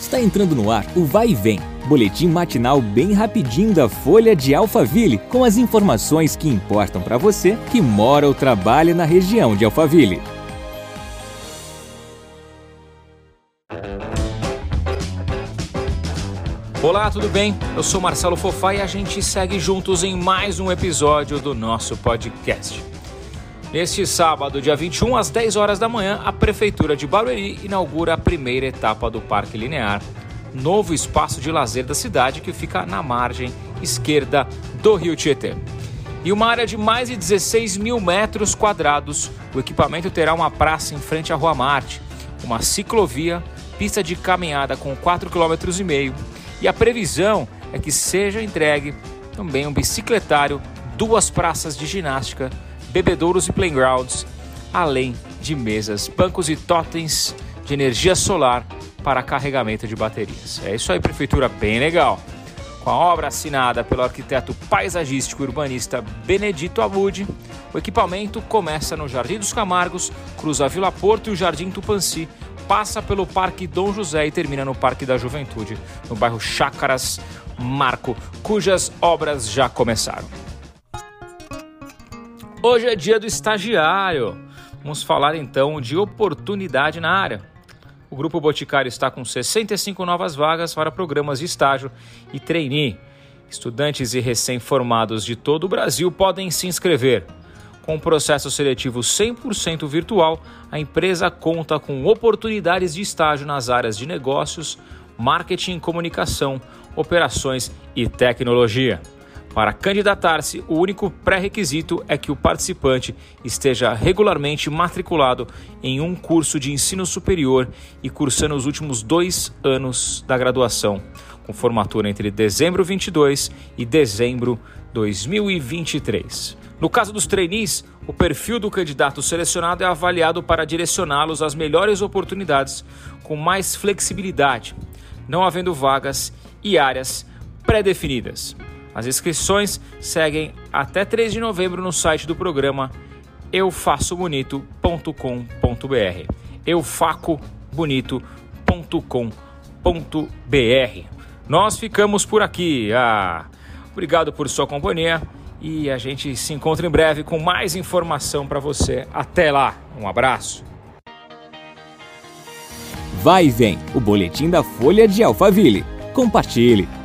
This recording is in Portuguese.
Está entrando no ar o Vai e Vem, boletim matinal bem rapidinho da Folha de Alphaville, com as informações que importam para você que mora ou trabalha na região de Alphaville. Olá, tudo bem? Eu sou Marcelo Fofá e a gente segue juntos em mais um episódio do nosso podcast. Neste sábado, dia 21, às 10 horas da manhã, a Prefeitura de Barueri inaugura a primeira etapa do Parque Linear, novo espaço de lazer da cidade que fica na margem esquerda do Rio Tietê. Em uma área de mais de 16 mil metros quadrados, o equipamento terá uma praça em frente à Rua Marte, uma ciclovia, pista de caminhada com 4,5 km e a previsão é que seja entregue também um bicicletário, duas praças de ginástica bebedouros e playgrounds, além de mesas, bancos e totens de energia solar para carregamento de baterias. É isso aí, prefeitura bem legal. Com a obra assinada pelo arquiteto paisagístico e urbanista Benedito Abud, o equipamento começa no Jardim dos Camargos, cruza a Vila Porto e o Jardim Tupanci, passa pelo Parque Dom José e termina no Parque da Juventude, no bairro Chácaras Marco, cujas obras já começaram. Hoje é dia do estagiário. Vamos falar então de oportunidade na área. O Grupo Boticário está com 65 novas vagas para programas de estágio e trainee. Estudantes e recém-formados de todo o Brasil podem se inscrever. Com um processo seletivo 100% virtual, a empresa conta com oportunidades de estágio nas áreas de negócios, marketing, comunicação, operações e tecnologia. Para candidatar-se, o único pré-requisito é que o participante esteja regularmente matriculado em um curso de ensino superior e cursando os últimos dois anos da graduação, com formatura entre dezembro 22 e dezembro 2023. No caso dos trainees, o perfil do candidato selecionado é avaliado para direcioná-los às melhores oportunidades com mais flexibilidade, não havendo vagas e áreas pré-definidas. As inscrições seguem até 3 de novembro no site do programa eufacobonito.com.br. eufacobonito.com.br. Nós ficamos por aqui. Ah, obrigado por sua companhia e a gente se encontra em breve com mais informação para você. Até lá. Um abraço. Vai e vem, o boletim da Folha de Alphaville. Compartilhe.